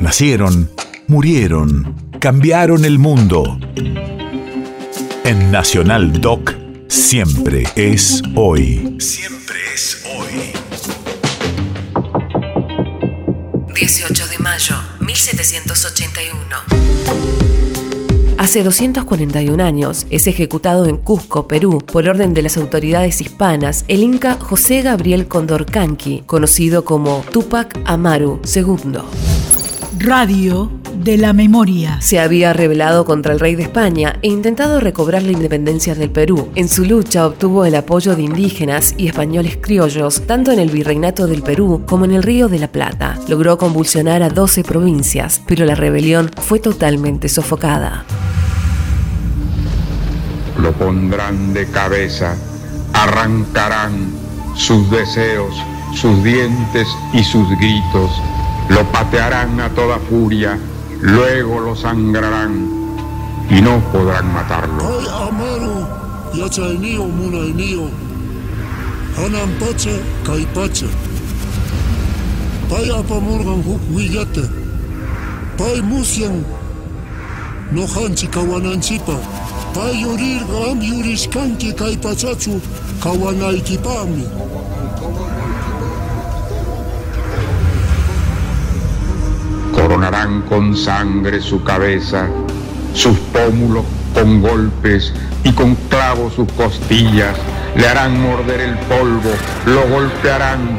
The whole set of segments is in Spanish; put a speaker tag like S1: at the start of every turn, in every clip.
S1: Nacieron, murieron, cambiaron el mundo. En Nacional Doc, siempre es hoy. Siempre es hoy.
S2: 18 de mayo, 1781. Hace 241 años es ejecutado en Cusco, Perú, por orden de las autoridades hispanas, el inca José Gabriel Condorcanqui, conocido como Tupac Amaru II.
S3: Radio de la Memoria.
S2: Se había rebelado contra el rey de España e intentado recobrar la independencia del Perú. En su lucha obtuvo el apoyo de indígenas y españoles criollos, tanto en el virreinato del Perú como en el Río de la Plata. Logró convulsionar a 12 provincias, pero la rebelión fue totalmente sofocada
S4: lo pondrán de cabeza, arrancarán sus deseos, sus dientes y sus gritos, lo patearán a toda furia, luego lo sangrarán y no podrán matarlo.
S5: no hanchi kawananchipa. Payurirqam yurishkanki kay pachachu
S4: con sangre su cabeza, sus pómulos con golpes y con clavos sus costillas, le harán morder el polvo, lo golpearán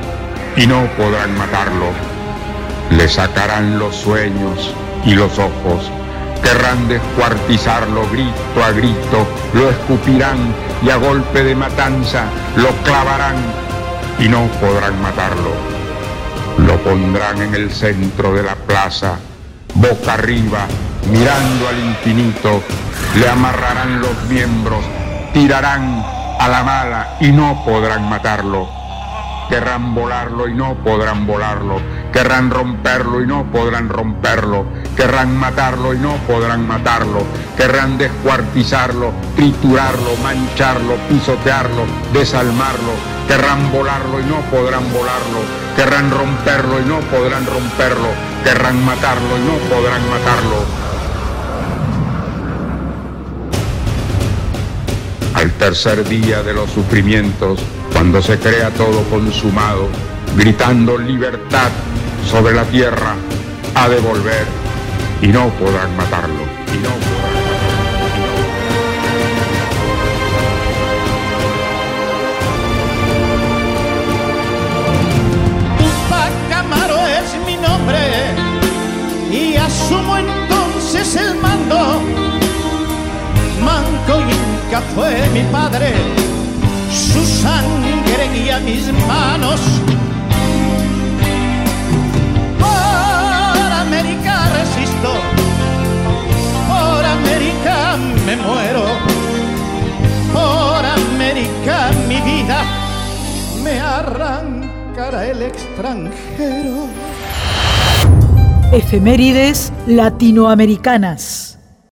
S4: y no podrán matarlo. Le sacarán los sueños y los ojos Querrán descuartizarlo grito a grito, lo escupirán y a golpe de matanza lo clavarán y no podrán matarlo. Lo pondrán en el centro de la plaza, boca arriba, mirando al infinito, le amarrarán los miembros, tirarán a la mala y no podrán matarlo. Querrán volarlo y no podrán volarlo Querrán romperlo y no podrán romperlo. Querrán matarlo y no podrán matarlo. Querrán descuartizarlo, triturarlo, mancharlo, pisotearlo, desalmarlo. Querrán volarlo y no podrán volarlo. Querrán romperlo y no podrán romperlo. Querrán matarlo y no podrán matarlo. Al tercer día de los sufrimientos, cuando se crea todo consumado, gritando libertad sobre la tierra, ha de volver y no podrán matarlo. Y no podrán
S6: y asumo entonces el mando. Manco Inca fue mi padre, su sangre guía mis manos por América me muero, por América mi vida me arrancará el extranjero.
S3: Efemérides latinoamericanas.